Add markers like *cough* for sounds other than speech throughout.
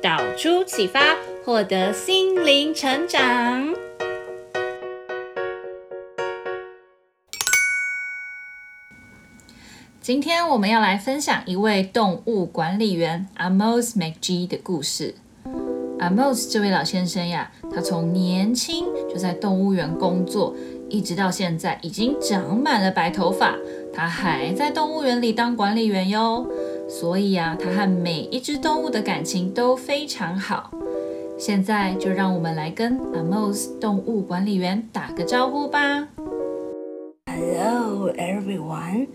导出启发，获得心灵成长。今天我们要来分享一位动物管理员 Amos McGee 的故事。Amos 这位老先生呀，他从年轻就在动物园工作，一直到现在已经长满了白头发，他还在动物园里当管理员哟。所以啊，他和每一只动物的感情都非常好。现在就让我们来跟 Amos 动物管理员打个招呼吧。Hello everyone,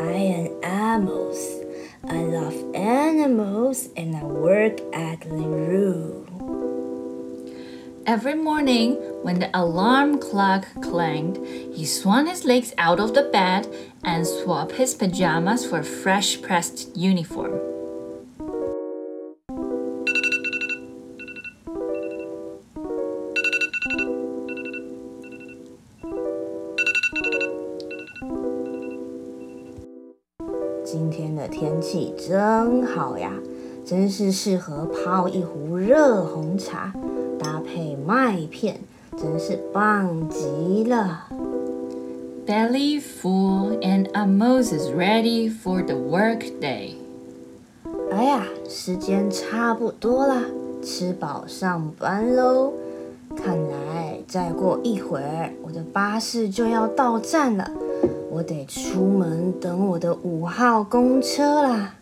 I am Amos. I love animals and I work at the zoo. Every morning, when the alarm clock clanged, he swung his legs out of the bed and swapped his pajamas for a fresh pressed uniform. 今天的天气真好呀，真是适合泡一壶热红茶。 搭配麦片，真是棒极了。Belly full and Amos is ready for the work day。哎呀，时间差不多了，吃饱上班喽。看来再过一会儿，我的巴士就要到站了，我得出门等我的五号公车啦。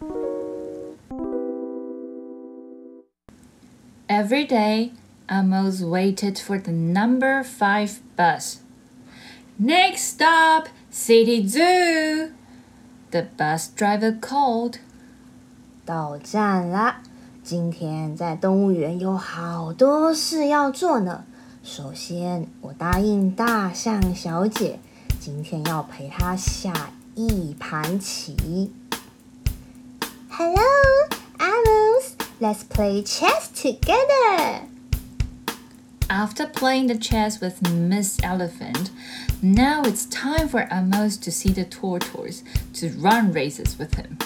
Every day. Amos waited for the number five bus. Next stop, City Zoo. The bus driver called. 到站啦！今天在动物园有好多事要做呢。首先，我答应大象小姐，今天要陪她下一盘棋。Hello, Amos. Let's play chess together. After playing the chess with Miss Elephant, now it's time for Amos to see the tortoise to run races with him.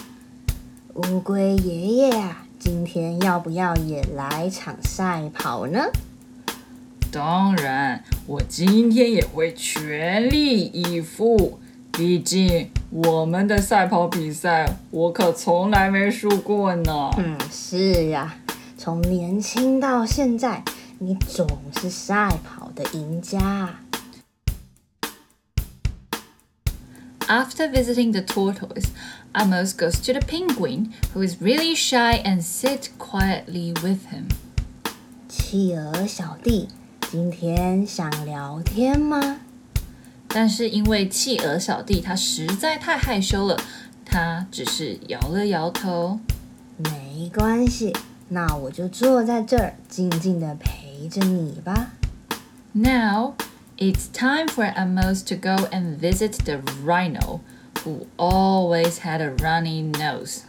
乌龟爷爷啊，今天要不要也来场赛跑呢？当然，我今天也会全力以赴。毕竟我们的赛跑比赛，我可从来没输过呢。嗯，是啊，从年轻到现在。 你总是赛跑的赢家。After visiting the tortoise, Amos goes to the penguin, who is really shy and sits quietly with him. 企鹅小弟，今天想聊天吗？但是因为企鹅小弟他实在太害羞了，他只是摇了摇头。没关系，那我就坐在这儿，静静的陪。陪着你吧。Now it's time for Amos to go and visit the rhino, who always had a runny nose.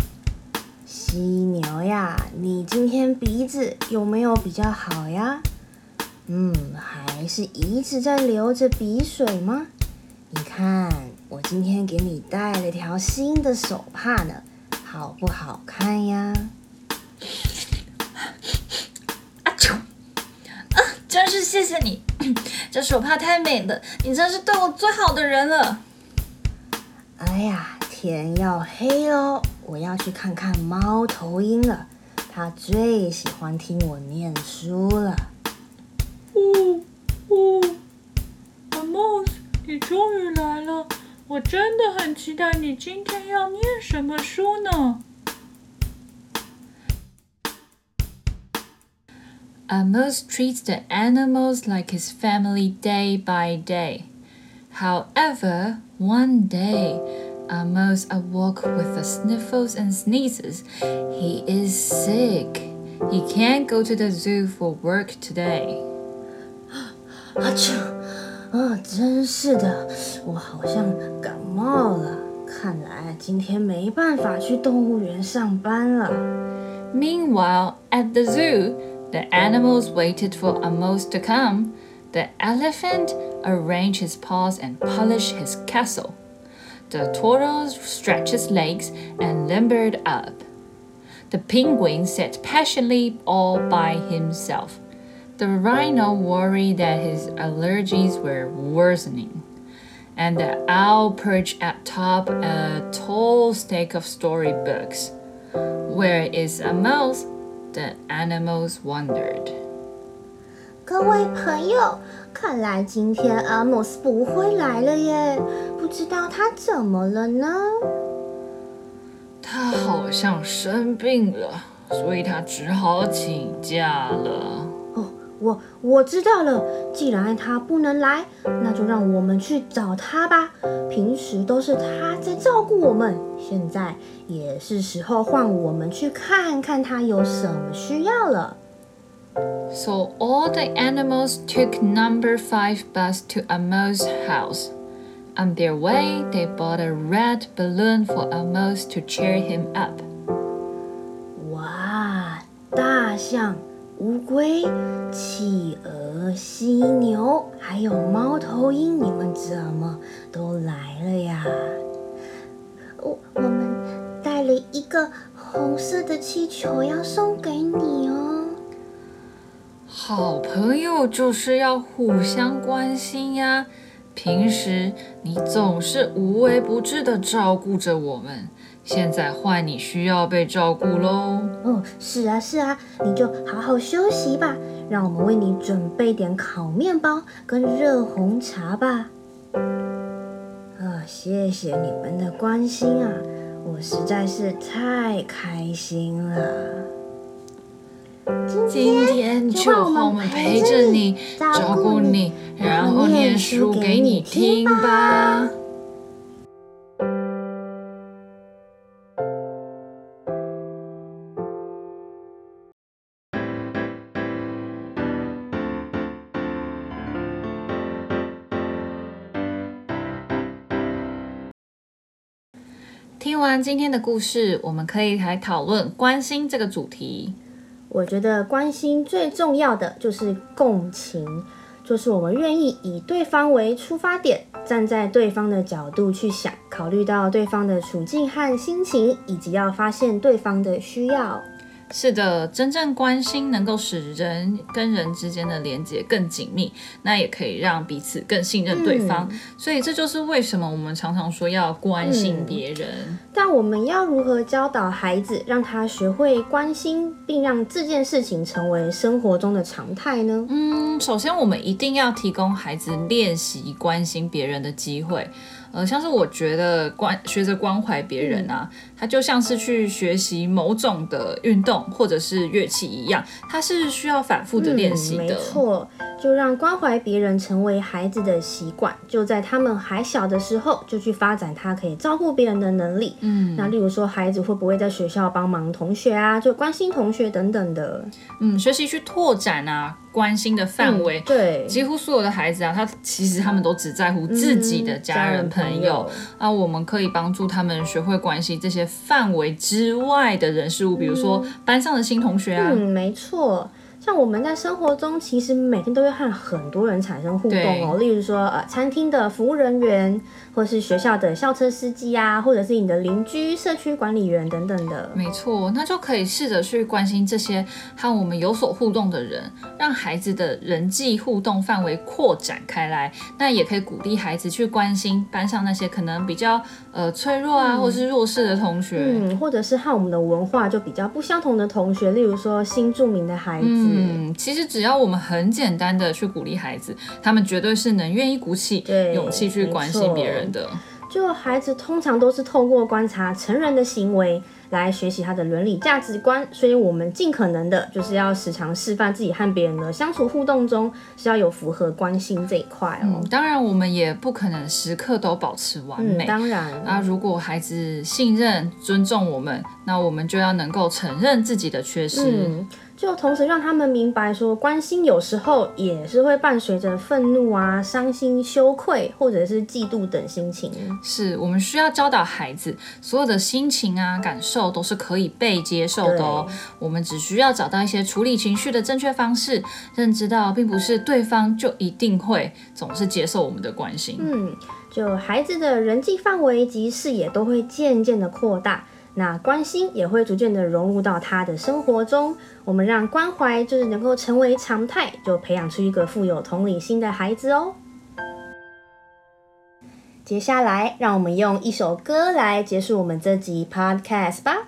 犀牛呀，你今天鼻子有没有比较好呀？嗯，还是一直在流着鼻水吗？你看，我今天给你带了条新的手帕呢，好不好看呀？真是谢谢你，*clears throat* 这手帕太美了，你真是对我最好的人了。哎呀，天要黑喽，我要去看看猫头鹰了，它最喜欢听我念书了。呜呜，Amos，你终于来了，我真的很期待你今天要念什么书呢 ？Amos treats the animals like his family day by day. However, one day, Amos awoke with the sniffles and sneezes. He is sick. He can't go to the zoo for work today. *gasps* 啊啾！啊，真是的，我好像感冒了。看来今天没办法去动物园上班了。Meanwhile, *gasps* at the zoo, the animals waited for Amos to come. The elephant arranged his paws and polished his castle. The tortoise stretched his legs and limbered up. The penguin sat patiently all by himself. The rhino worried that his allergies were worsening. And the owl perched atop a tall stack of storybooks. Where is Amos? The animals wondered. 各位朋友，看来今天阿莫斯不会来了耶，不知道他怎么了呢？他好像生病了，所以他只好请假了。哦，我我知道了，既然他不能来，那就让我们去找他吧。平时都是他在照顾我们，现在也是时候换我们去看看他有什么需要了。So all the animals took number five bus to Amos' house. On their way, they bought a red balloon for Amos to cheer him up. 哇，大象、乌龟、企鹅、犀牛，还有猫头鹰，你们怎么都来了呀？我我们带了一个红色的气球要送给你哦。好朋友就是要互相关心呀。平时你总是无微不至的照顾着我们，现在换你需要被照顾喽。哦，是啊是啊，你就好好休息吧。让我们为你准备点烤面包跟热红茶吧。啊、谢谢你们的关心啊，我实在是太开心了。今天就让我们陪着你，照顾你，然后念书给你听吧。听完今天的故事，我们可以来讨论关心这个主题。我觉得关心最重要的就是共情，就是我们愿意以对方为出发点，站在对方的角度去想，考虑到对方的处境和心情，以及要发现对方的需要。是的，真正关心能够使人跟人之间的连接更紧密，那也可以让彼此更信任对方。嗯，所以这就是为什么我们常常说要关心别人。嗯，但我们要如何教导孩子，让他学会关心，并让这件事情成为生活中的常态呢？嗯，首先我们一定要提供孩子练习关心别人的机会。呃，像是我觉得关学着关怀别人啊，它就像是去学习某种的运动或者是乐器一样，它是需要反复的练习的。嗯，没错。就让关怀别人成为孩子的习惯，就在他们还小的时候就去发展他可以照顾别人的能力。嗯，那例如说孩子会不会在学校帮忙同学啊，就关心同学等等的。嗯，学习去拓展啊关心的范围。嗯，对，几乎所有的孩子啊，他其实他们都只在乎自己的家人朋友。嗯，啊，我们可以帮助他们学会关心这些范围之外的人事物，比如说班上的新同学啊。嗯，没错。像我们在生活中，其实每天都会和很多人产生互动哦。例如说，呃，餐厅的服务人员，或是学校的校车司机啊，或者是你的邻居、社区管理员等等的。没错，那就可以试着去关心这些和我们有所互动的人，让孩子的人际互动范围扩展开来。那也可以鼓励孩子去关心班上那些可能比较呃脆弱啊，或是弱势的同学，嗯，或者是和我们的文化就比较不相同的同学，例如说新住民的孩子。嗯嗯，其实只要我们很简单的去鼓励孩子，他们绝对是能愿意鼓起勇气去关心别人的。就孩子通常都是透过观察成人的行为来学习他的伦理价值观，所以我们尽可能的就是要时常示范自己和别人的相处互动中是要有符合关心这一块哦。嗯，当然，我们也不可能时刻都保持完美。嗯，当然，那如果孩子信任、尊重我们，那我们就要能够承认自己的缺失。嗯就同时让他们明白说，关心有时候也是会伴随着愤怒啊、伤心、羞愧或者是嫉妒等心情。是我们需要教导孩子，所有的心情啊、感受都是可以被接受的哦。我们只需要找到一些处理情绪的正确方式，认知到并不是对方就一定会总是接受我们的关心。嗯，就孩子的人际范围及视野都会渐渐的扩大。那关心也会逐渐的融入到他的生活中。我们让关怀就是能够成为常态，就培养出一个富有同理心的孩子哦。接下来，让我们用一首歌来结束我们这集 Podcast 吧。